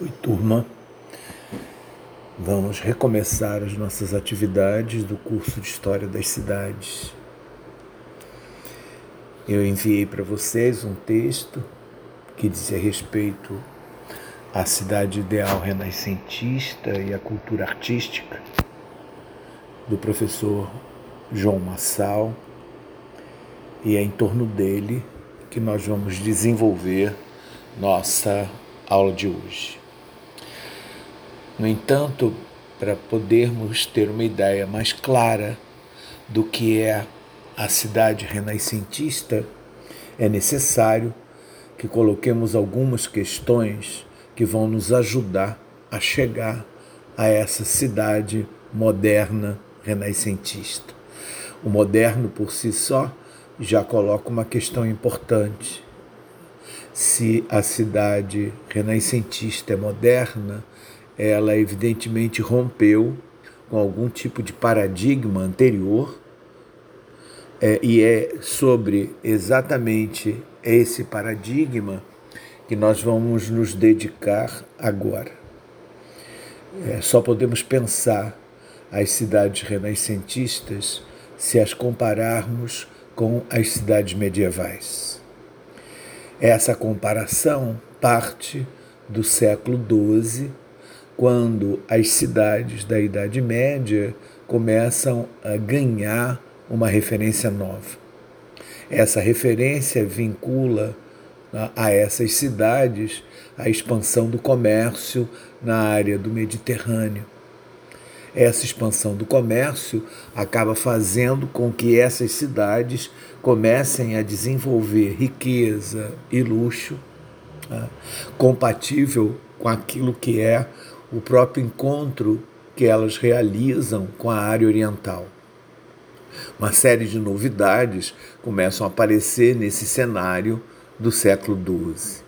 Oi, turma. Vamos recomeçar as nossas atividades do curso de História das Cidades. Eu enviei para vocês um texto que dizia respeito à cidade ideal renascentista e à cultura artística do professor João Massal, e é em torno dele que nós vamos desenvolver nossa aula de hoje. No entanto, para podermos ter uma ideia mais clara do que é a cidade renascentista, é necessário que coloquemos algumas questões que vão nos ajudar a chegar a essa cidade moderna renascentista. O moderno por si só já coloca uma questão importante. Se a cidade renascentista é moderna, ela evidentemente rompeu com algum tipo de paradigma anterior, é, e é sobre exatamente esse paradigma que nós vamos nos dedicar agora. É, só podemos pensar as cidades renascentistas se as compararmos com as cidades medievais. Essa comparação parte do século XII quando as cidades da Idade Média começam a ganhar uma referência nova. Essa referência vincula né, a essas cidades a expansão do comércio na área do Mediterrâneo. Essa expansão do comércio acaba fazendo com que essas cidades comecem a desenvolver riqueza e luxo né, compatível com aquilo que é o próprio encontro que elas realizam com a área oriental. Uma série de novidades começam a aparecer nesse cenário do século XII.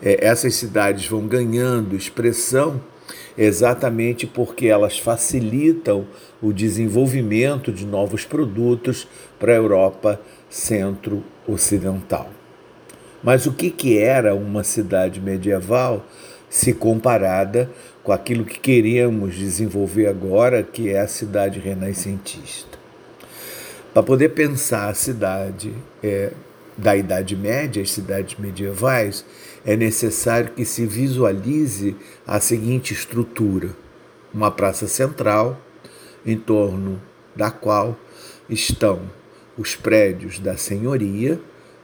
É, essas cidades vão ganhando expressão exatamente porque elas facilitam o desenvolvimento de novos produtos para a Europa centro-ocidental. Mas o que, que era uma cidade medieval se comparada com aquilo que queremos desenvolver agora, que é a cidade renascentista. Para poder pensar a cidade é, da Idade Média, as cidades medievais, é necessário que se visualize a seguinte estrutura: uma praça central, em torno da qual estão os prédios da senhoria,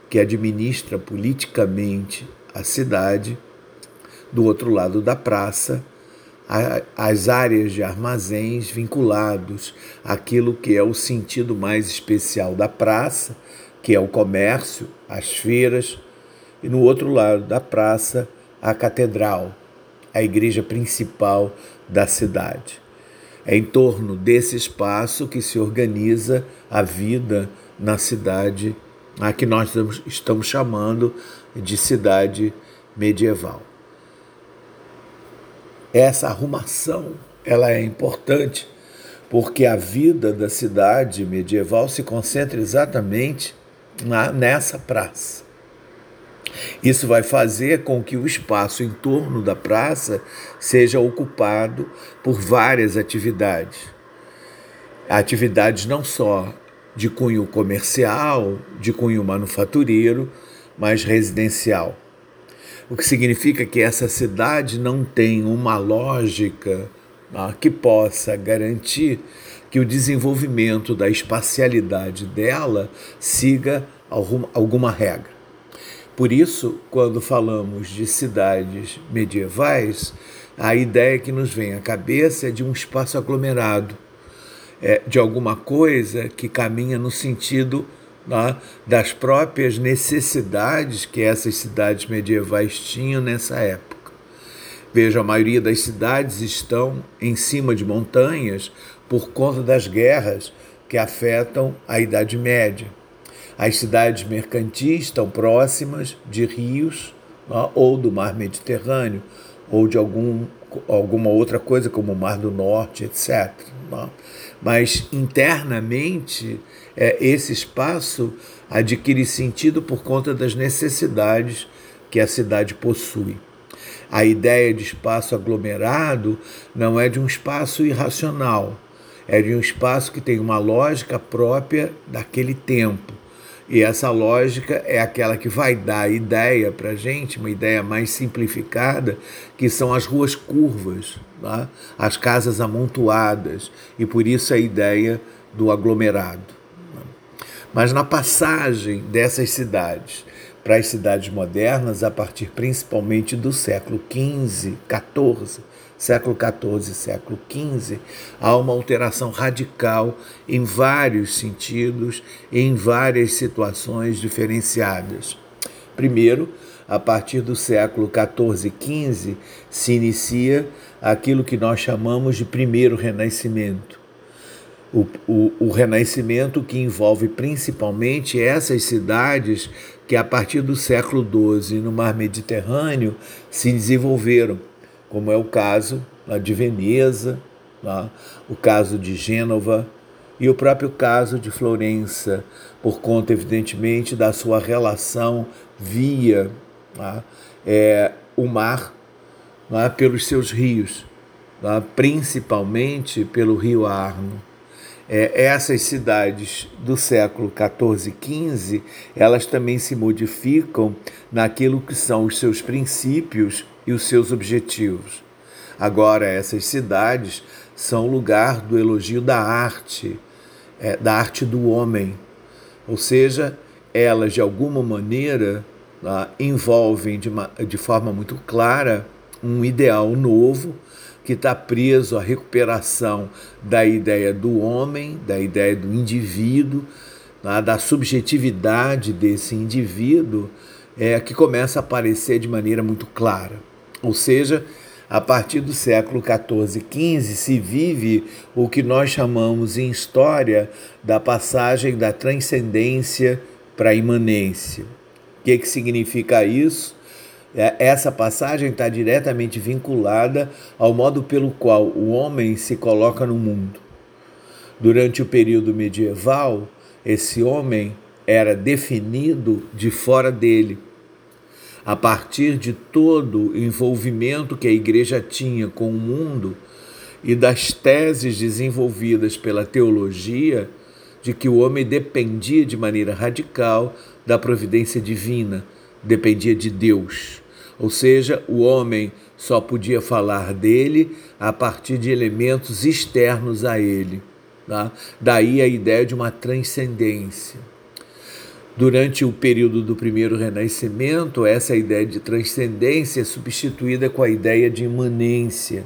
que administra politicamente a cidade, do outro lado da praça, as áreas de armazéns vinculados àquilo que é o sentido mais especial da praça, que é o comércio, as feiras, e no outro lado da praça, a catedral, a igreja principal da cidade. É em torno desse espaço que se organiza a vida na cidade, a que nós estamos chamando de cidade medieval essa arrumação ela é importante porque a vida da cidade medieval se concentra exatamente na, nessa praça. Isso vai fazer com que o espaço em torno da praça seja ocupado por várias atividades. Atividades não só de cunho comercial, de cunho manufatureiro, mas residencial o que significa que essa cidade não tem uma lógica ah, que possa garantir que o desenvolvimento da espacialidade dela siga alguma regra. Por isso, quando falamos de cidades medievais, a ideia que nos vem à cabeça é de um espaço aglomerado, é, de alguma coisa que caminha no sentido das próprias necessidades que essas cidades medievais tinham nessa época. Veja, a maioria das cidades estão em cima de montanhas por conta das guerras que afetam a Idade Média. As cidades mercantis estão próximas de rios né, ou do mar Mediterrâneo ou de algum, alguma outra coisa como o Mar do Norte, etc. Né. Mas internamente é, esse espaço adquire sentido por conta das necessidades que a cidade possui. A ideia de espaço aglomerado não é de um espaço irracional, é de um espaço que tem uma lógica própria daquele tempo. E essa lógica é aquela que vai dar ideia para a gente, uma ideia mais simplificada, que são as ruas curvas, tá? as casas amontoadas, e por isso a ideia do aglomerado. Mas na passagem dessas cidades para as cidades modernas, a partir principalmente do século XV, XIV, século XIV século XV, há uma alteração radical em vários sentidos, em várias situações diferenciadas. Primeiro, a partir do século XIV e XV, se inicia aquilo que nós chamamos de primeiro renascimento. O, o, o, renascimento que envolve principalmente essas cidades que, a partir do século XII, no mar Mediterrâneo, se desenvolveram como é o caso de Veneza, o caso de Gênova e o próprio caso de Florença, por conta, evidentemente, da sua relação via é, o mar pelos seus rios, principalmente pelo rio Arno. É, essas cidades do século XIV e XV, elas também se modificam naquilo que são os seus princípios e os seus objetivos. Agora, essas cidades são lugar do elogio da arte, é, da arte do homem. Ou seja, elas, de alguma maneira, tá, envolvem de, uma, de forma muito clara um ideal novo que está preso à recuperação da ideia do homem, da ideia do indivíduo, tá, da subjetividade desse indivíduo, é, que começa a aparecer de maneira muito clara. Ou seja, a partir do século XIV e XV se vive o que nós chamamos em história da passagem da transcendência para a imanência. O que, que significa isso? É, essa passagem está diretamente vinculada ao modo pelo qual o homem se coloca no mundo. Durante o período medieval, esse homem era definido de fora dele a partir de todo o envolvimento que a igreja tinha com o mundo e das teses desenvolvidas pela teologia de que o homem dependia de maneira radical da providência divina, dependia de Deus. Ou seja, o homem só podia falar dele a partir de elementos externos a ele. Tá? Daí a ideia de uma transcendência. Durante o período do primeiro renascimento, essa ideia de transcendência é substituída com a ideia de imanência.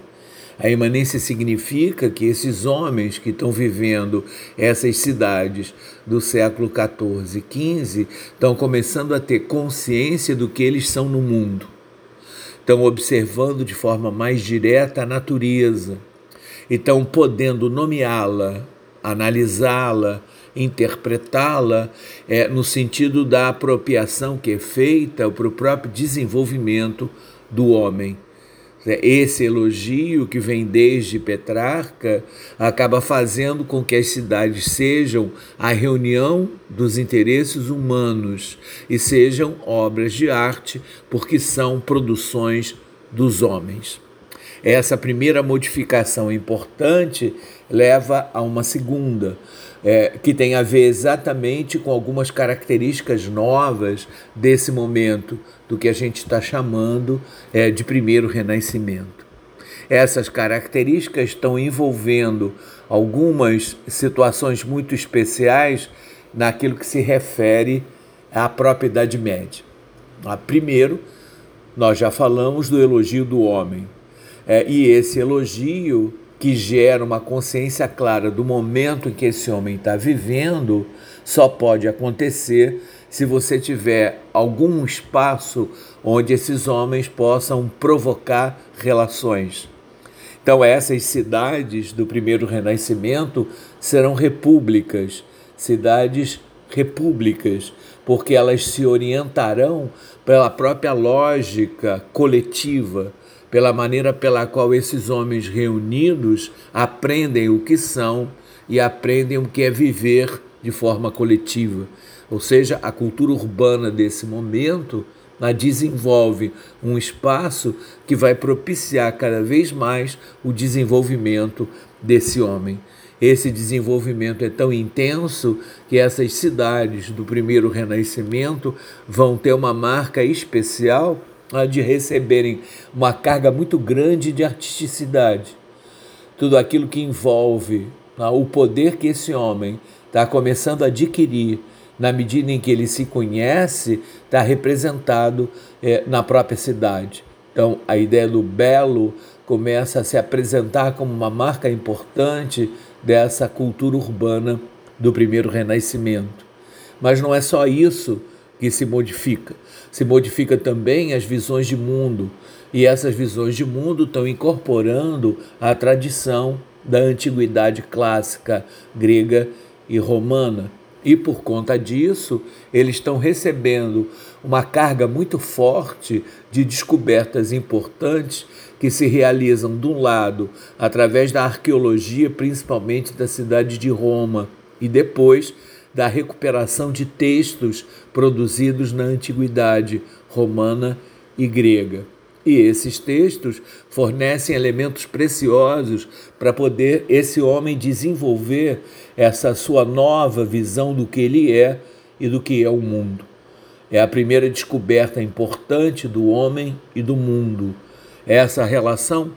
A imanência significa que esses homens que estão vivendo essas cidades do século XIV e XV estão começando a ter consciência do que eles são no mundo. Estão observando de forma mais direta a natureza estão podendo nomeá-la, analisá-la, interpretá-la é, no sentido da apropriação que é feita para o próprio desenvolvimento do homem. É, esse elogio que vem desde Petrarca acaba fazendo com que as cidades sejam a reunião dos interesses humanos e sejam obras de arte, porque são produções dos homens. Essa primeira modificação importante leva a uma segunda, é, que tem a ver exatamente com algumas características novas desse momento, do que a gente está chamando é, de primeiro renascimento. Essas características estão envolvendo algumas situações muito especiais naquilo que se refere à própria Idade Média. Ah, primeiro, nós já falamos do elogio do homem, é, e esse elogio que gera uma consciência clara do momento em que esse homem está vivendo, só pode acontecer se você tiver algum espaço onde esses homens possam provocar relações. Então, essas cidades do primeiro renascimento serão repúblicas, cidades repúblicas, porque elas se orientarão pela própria lógica coletiva pela maneira pela qual esses homens reunidos aprendem o que são e aprendem o que é viver de forma coletiva. Ou seja, a cultura urbana desse momento desenvolve um espaço que vai propiciar cada vez mais o desenvolvimento desse homem. Esse desenvolvimento é tão intenso que essas cidades do primeiro renascimento vão ter uma marca especial de receberem uma carga muito grande de artisticidade. Tudo aquilo que envolve ah, o poder que esse homem está começando a adquirir na medida em que ele se conhece, está representado é, na própria cidade. Então, a ideia do belo começa a se apresentar como uma marca importante dessa cultura urbana do primeiro renascimento. Mas não é só isso que se modifica. Se modifica também as visões de mundo, e essas visões de mundo estão incorporando a tradição da antiguidade clássica grega e romana. E por conta disso, eles estão recebendo uma carga muito forte de descobertas importantes que se realizam, de um lado, através da arqueologia, principalmente da cidade de Roma, e depois da recuperação de textos produzidos na antiguidade romana e grega. E esses textos fornecem elementos preciosos para poder esse homem desenvolver essa sua nova visão do que ele é e do que é o mundo. É a primeira descoberta importante do homem e do mundo. Essa relação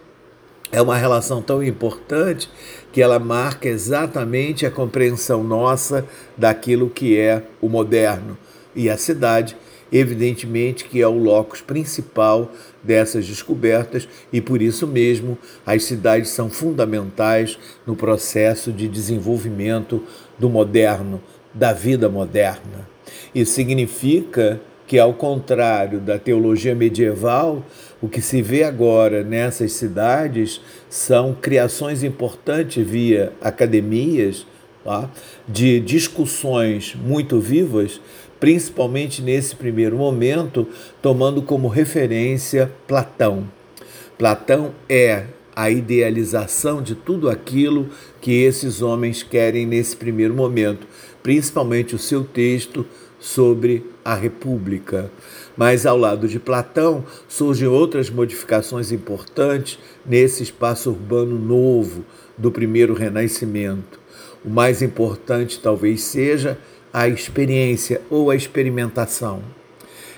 é uma relação tão importante que ela marca exatamente a compreensão nossa daquilo que é o moderno. E a cidade, evidentemente, que é o locus principal dessas descobertas e por isso mesmo as cidades são fundamentais no processo de desenvolvimento do moderno, da vida moderna. Isso significa que, ao contrário da teologia medieval, o que se vê agora nessas cidades são criações importantes via academias, tá? de discussões muito vivas, principalmente nesse primeiro momento, tomando como referência Platão. Platão é a idealização de tudo aquilo que esses homens querem nesse primeiro momento, principalmente o seu texto sobre a República. Mas ao lado de Platão surgem outras modificações importantes nesse espaço urbano novo do primeiro renascimento. O mais importante talvez seja a experiência ou a experimentação.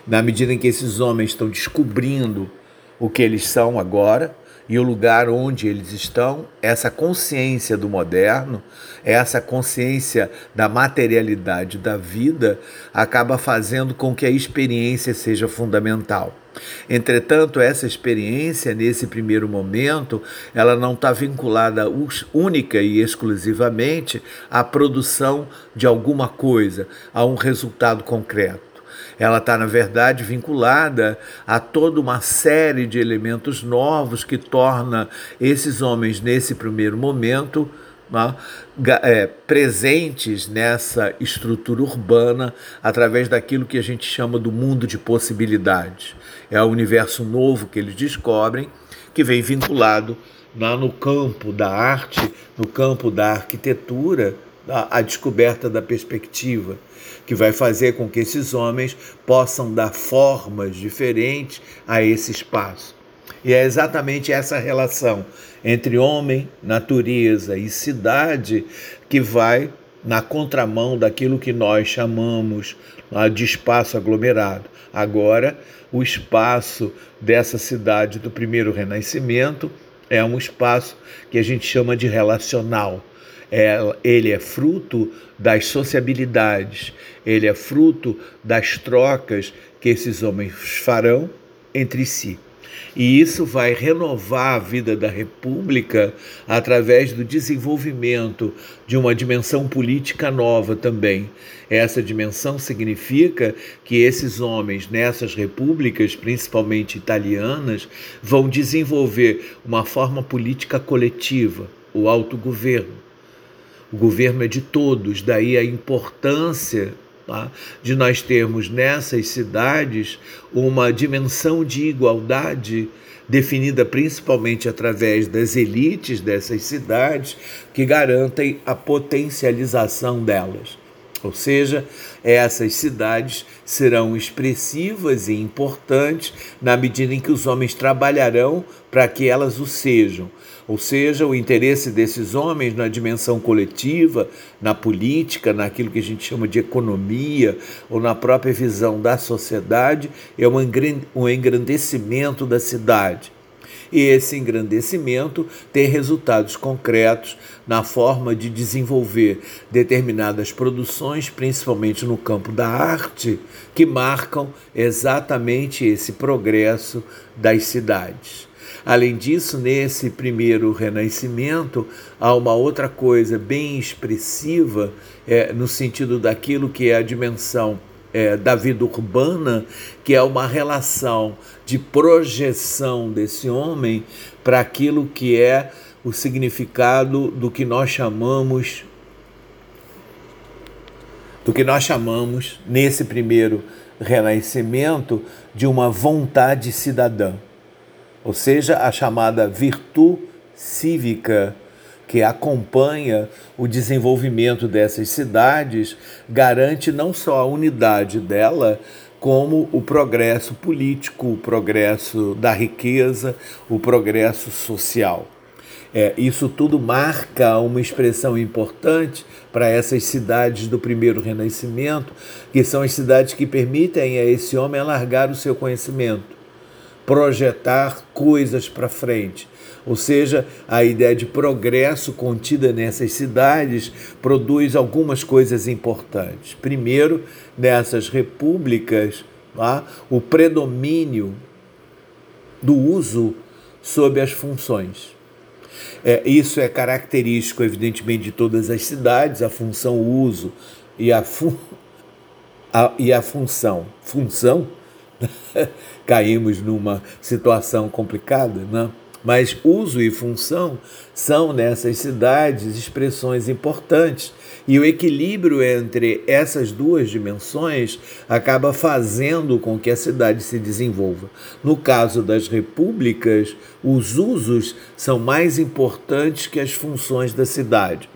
Na medida em que esses homens estão descobrindo o que eles são agora, e o lugar onde eles estão, essa consciência do moderno, essa consciência da materialidade da vida, acaba fazendo com que a experiência seja fundamental. Entretanto, essa experiência, nesse primeiro momento, ela não está vinculada única e exclusivamente à produção de alguma coisa, a um resultado concreto ela está, na verdade, vinculada a toda uma série de elementos novos que torna esses homens, nesse primeiro momento, né, é, presentes nessa estrutura urbana através daquilo que a gente chama do mundo de possibilidades. É o universo novo que eles descobrem, que vem vinculado lá no campo da arte, no campo da arquitetura, a, a descoberta da perspectiva, que vai fazer com que esses homens possam dar formas diferentes a esse espaço. E é exatamente essa relação entre homem, natureza e cidade que vai na contramão daquilo que nós chamamos de espaço aglomerado. Agora, o espaço dessa cidade do primeiro renascimento é um espaço que a gente chama de relacional ele é fruto das sociabilidades, ele é fruto das trocas que esses homens farão entre si. E isso vai renovar a vida da República através do desenvolvimento de uma dimensão política nova também. Essa dimensão significa que esses homens nessas repúblicas, principalmente italianas, vão desenvolver uma forma política coletiva, o autogoverno o governo é de todos, daí a importância tá, de nós termos nessas cidades uma dimensão de igualdade definida principalmente através das elites dessas cidades que garantem a potencialização delas. Ou seja, essas cidades serão expressivas e importantes na medida em que os homens trabalharão para que elas o sejam. Ou seja, o interesse desses homens na dimensão coletiva, na política, naquilo que a gente chama de economia, ou na própria visão da sociedade, é um engrandecimento da cidade. E esse engrandecimento tem resultados concretos na forma de desenvolver determinadas produções, principalmente no campo da arte, que marcam exatamente esse progresso das cidades. Além disso, nesse primeiro renascimento, há uma outra coisa bem expressiva é, no sentido daquilo que é a dimensão é, da vida urbana, que é uma relação de projeção desse homem para aquilo que é o significado do que nós chamamos do que nós chamamos nesse primeiro renascimento de uma vontade cidadã, ou seja, a chamada virtude cívica que acompanha o desenvolvimento dessas cidades garante não só a unidade dela, como o progresso político, o progresso da riqueza, o progresso social. É, isso tudo marca uma expressão importante para essas cidades do primeiro renascimento, que são as cidades que permitem a esse homem alargar o seu conhecimento, projetar coisas para frente, ou seja, a ideia de progresso contida nessas cidades produz algumas coisas importantes. Primeiro, nessas repúblicas, tá, o predomínio do uso sobre as funções. É, isso é característico, evidentemente, de todas as cidades, a função, uso e a, fu a, e a função. Função? Caímos numa situação complicada, não? mas uso e função são nessas cidades expressões importantes. E o equilíbrio entre essas duas dimensões acaba fazendo com que a cidade se desenvolva. No caso das repúblicas, os usos são mais importantes que as funções da cidade.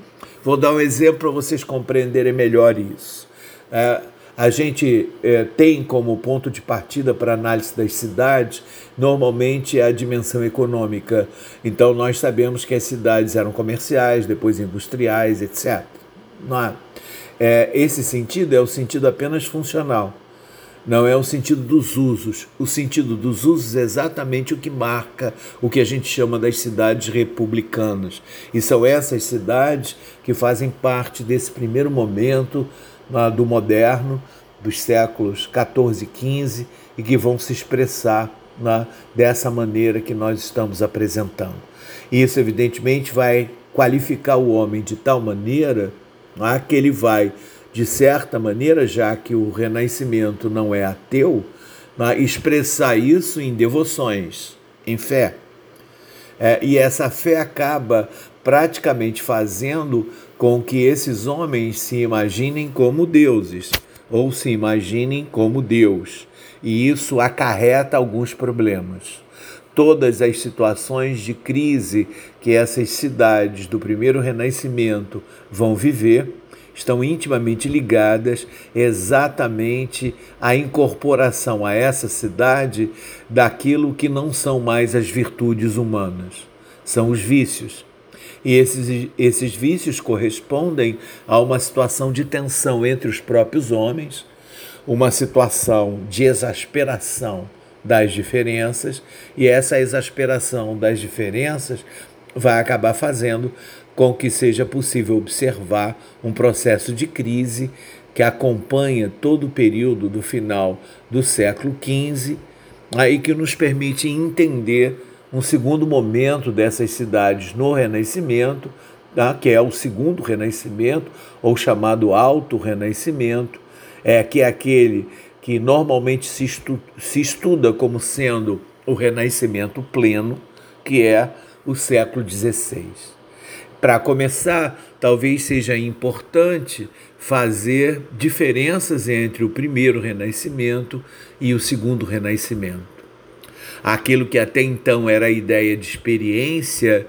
Vou dar um exemplo para vocês compreenderem melhor isso. É, a gente é, tem como ponto de partida para análise das cidades normalmente é a dimensão econômica. Então nós sabemos que as cidades eram comerciais, depois industriais, etc. Não é? É, esse sentido é o sentido apenas funcional, não é o sentido dos usos. O sentido dos usos é exatamente o que marca o que a gente chama das cidades republicanas. E são essas cidades que fazem parte desse primeiro momento do moderno, dos séculos 14 e 15, e que vão se expressar né, dessa maneira que nós estamos apresentando. Isso, evidentemente, vai qualificar o homem de tal maneira né, que ele vai, de certa maneira, já que o renascimento não é ateu, né, expressar isso em devoções, em fé. É, e essa fé acaba praticamente fazendo com que esses homens se imaginem como deuses ou se imaginem como Deus. E isso acarreta alguns problemas. Todas as situações de crise que essas cidades do primeiro renascimento vão viver estão intimamente ligadas exatamente à incorporação a essa cidade daquilo que não são mais as virtudes humanas, são os vícios e esses, esses vícios correspondem a uma situação de tensão entre os próprios homens, uma situação de exasperação das diferenças, e essa exasperação das diferenças vai acabar fazendo com que seja possível observar um processo de crise que acompanha todo o período do final do século XV, aí que nos permite entender um segundo momento dessas cidades no Renascimento, tá? que é o segundo Renascimento, ou chamado Alto Renascimento, é, que é aquele que normalmente se, estu se estuda como sendo o Renascimento pleno, que é o século XVI. Para começar, talvez seja importante fazer diferenças entre o primeiro Renascimento e o segundo Renascimento aquilo que até então era a ideia de experiência,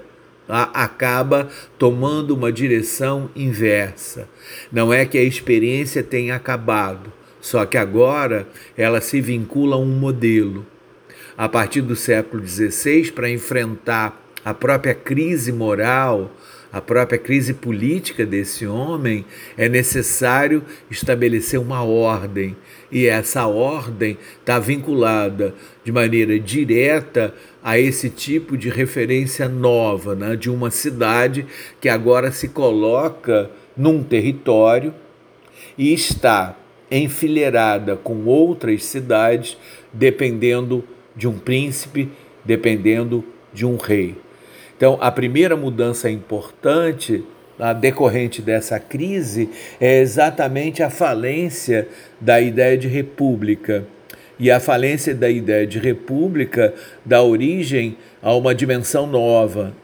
acaba tomando uma direção inversa. Não é que a experiência tenha acabado, só que agora ela se vincula a um modelo. A partir do século XVI, para enfrentar a própria crise moral, a própria crise política desse homem, é necessário estabelecer uma ordem. E essa ordem está vinculada de maneira direta a esse tipo de referência nova, né, de uma cidade que agora se coloca num território e está enfileirada com outras cidades, dependendo de um príncipe, dependendo de um rei. Então, a primeira mudança importante a decorrente dessa crise é exatamente a falência da ideia de república. E a falência da ideia de república dá origem a uma dimensão nova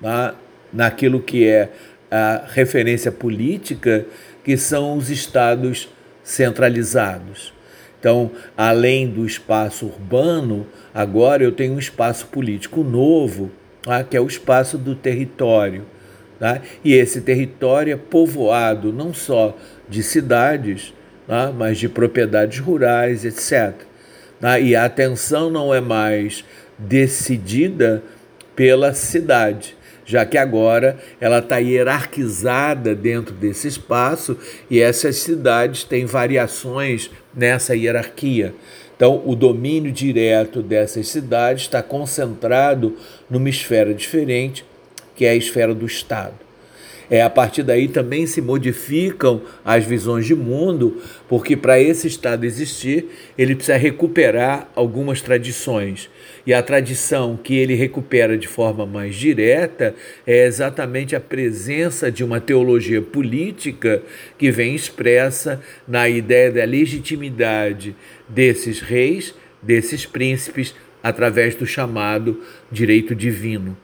tá? naquilo que é a referência política, que são os estados centralizados. Então, além do espaço urbano, agora eu tenho um espaço político novo tá? que é o espaço do território. Tá? E esse território é povoado não só de cidades, tá? mas de propriedades rurais, etc. Tá? E a atenção não é mais decidida pela cidade, já que agora ela está hierarquizada dentro desse espaço e essas cidades têm variações nessa hierarquia. Então, o domínio direto dessas cidades está concentrado numa esfera diferente, que é a esfera do Estado. É, a partir daí também se modificam as visões de mundo, porque para esse Estado existir, ele precisa recuperar algumas tradições. E a tradição que ele recupera de forma mais direta é exatamente a presença de uma teologia política que vem expressa na ideia da legitimidade desses reis, desses príncipes, através do chamado direito divino.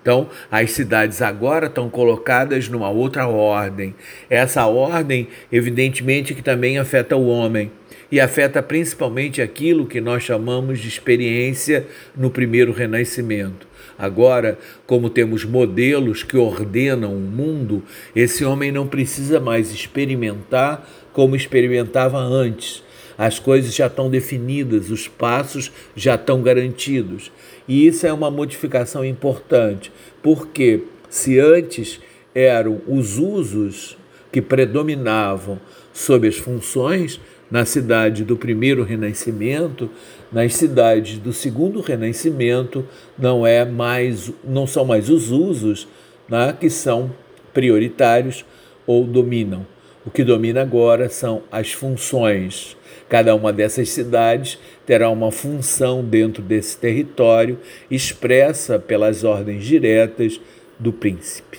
Então, as cidades agora estão colocadas numa outra ordem. Essa ordem, evidentemente, que também afeta o homem e afeta principalmente aquilo que nós chamamos de experiência no primeiro renascimento. Agora, como temos modelos que ordenam o mundo, esse homem não precisa mais experimentar como experimentava antes. As coisas já estão definidas, os passos já estão garantidos. E isso é uma modificação importante, porque se antes eram os usos que predominavam sobre as funções, na cidade do primeiro renascimento, nas cidades do segundo renascimento, não é mais, não são mais os usos né, que são prioritários ou dominam. O que domina agora são as funções. Cada uma dessas cidades terá uma função dentro desse território, expressa pelas ordens diretas do príncipe.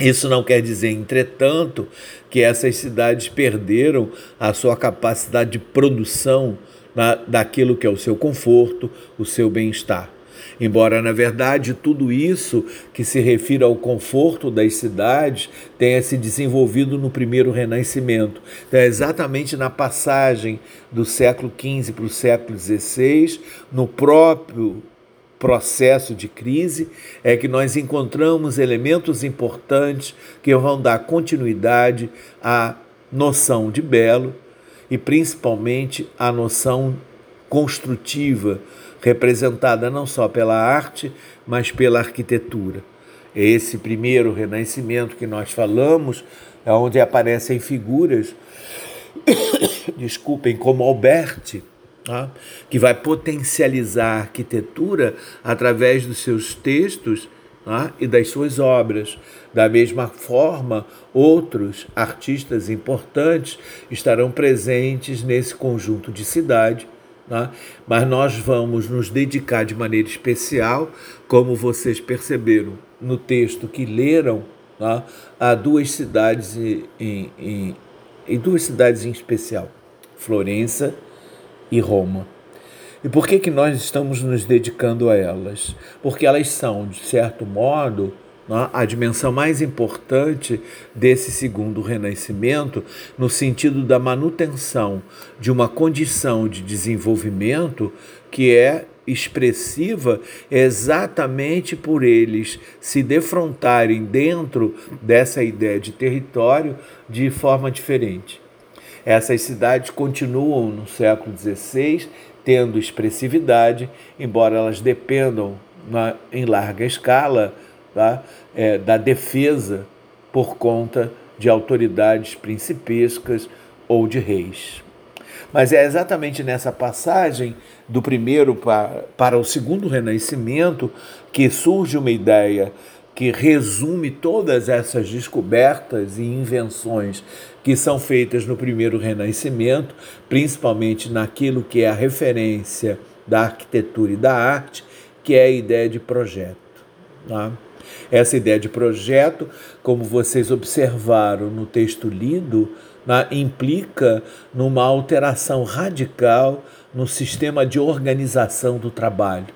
Isso não quer dizer, entretanto, que essas cidades perderam a sua capacidade de produção na, daquilo que é o seu conforto, o seu bem-estar. Embora, na verdade, tudo isso que se refira ao conforto das cidades tenha se desenvolvido no primeiro renascimento. Então, é exatamente na passagem do século XV para o século XVI, no próprio processo de crise, é que nós encontramos elementos importantes que vão dar continuidade à noção de belo e principalmente à noção construtiva representada não só pela arte, mas pela arquitetura. Esse primeiro renascimento que nós falamos, é onde aparecem figuras, desculpem, como Alberti, tá? que vai potencializar a arquitetura através dos seus textos tá? e das suas obras. Da mesma forma, outros artistas importantes estarão presentes nesse conjunto de cidade né? mas nós vamos nos dedicar de maneira especial, como vocês perceberam no texto que leram, né? a duas cidades em, em, em duas cidades em especial, Florença e Roma. E por que, que nós estamos nos dedicando a elas? Porque elas são, de certo modo, a dimensão mais importante desse segundo renascimento, no sentido da manutenção de uma condição de desenvolvimento que é expressiva exatamente por eles se defrontarem dentro dessa ideia de território de forma diferente. Essas cidades continuam no século XVI tendo expressividade, embora elas dependam na, em larga escala tá, é, da defesa por conta de autoridades principescas ou de reis. Mas é exatamente nessa passagem do primeiro para, para o segundo renascimento que surge uma ideia que resume todas essas descobertas e invenções que são feitas no primeiro renascimento, principalmente naquilo que é a referência da arquitetura e da arte, que é a ideia de projeto. Tá? Essa ideia de projeto, como vocês observaram no texto lido, né, implica numa alteração radical no sistema de organização do trabalho.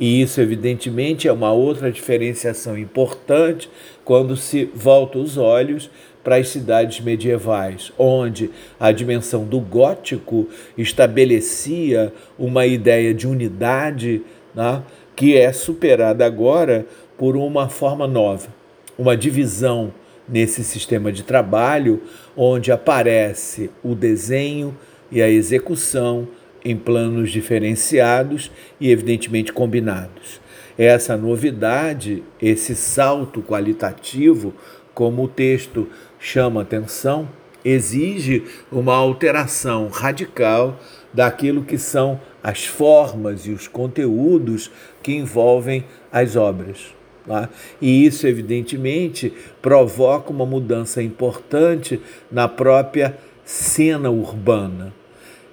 E isso, evidentemente, é uma outra diferenciação importante quando se volta os olhos para as cidades medievais, onde a dimensão do gótico estabelecia uma ideia de unidade né, que é superada agora por uma forma nova, uma divisão nesse sistema de trabalho onde aparece o desenho e a execução em planos diferenciados e evidentemente combinados. Essa novidade, esse salto qualitativo, como o texto chama atenção, exige uma alteração radical daquilo que são as formas e os conteúdos que envolvem as obras. Tá? E isso, evidentemente, provoca uma mudança importante na própria cena urbana.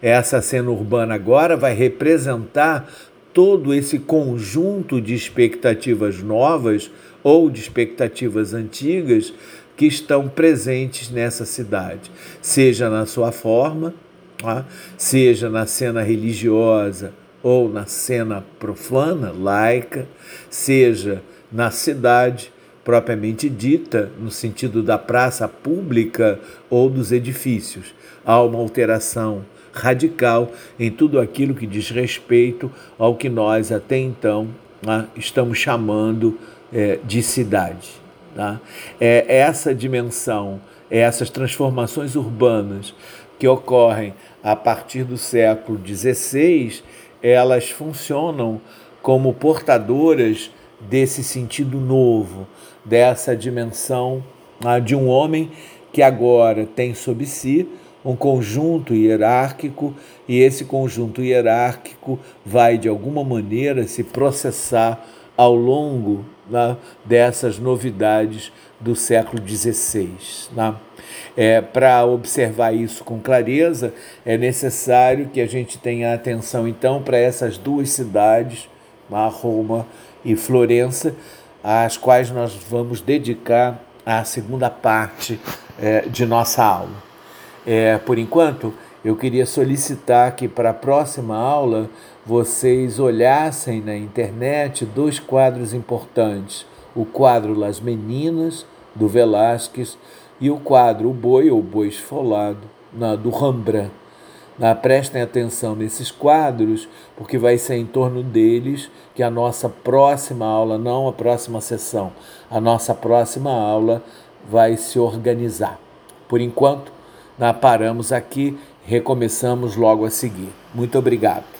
Essa cena urbana agora vai representar todo esse conjunto de expectativas novas ou de expectativas antigas que estão presentes nessa cidade, seja na sua forma, tá? seja na cena religiosa ou na cena profana, laica, seja na cidade propriamente dita, no sentido da praça pública ou dos edifícios. Há uma alteração radical em tudo aquilo que diz respeito ao que nós até então né, estamos chamando é, de cidade. Tá? É essa dimensão, é essas transformações urbanas que ocorrem a partir do século XVI, elas funcionam como portadoras desse sentido novo, dessa dimensão ah, de um homem que agora tem sob si um conjunto hierárquico e esse conjunto hierárquico vai de alguma maneira se processar ao longo né, dessas novidades do século XVI. Né? É, Para observar isso com clareza, é necessário que a gente tenha atenção então para essas duas cidades, né, Roma e Florença, às quais nós vamos dedicar a segunda parte é, de nossa aula. É, por enquanto, eu queria solicitar que para a próxima aula vocês olhassem na internet dois quadros importantes: o quadro Las Meninas, do Velázquez, e o quadro O Boi ou Boi Esfolado, na, do Rembrandt. Na, prestem atenção nesses quadros, porque vai ser em torno deles que a nossa próxima aula, não a próxima sessão, a nossa próxima aula vai se organizar. Por enquanto, paramos aqui, recomeçamos logo a seguir. Muito obrigado.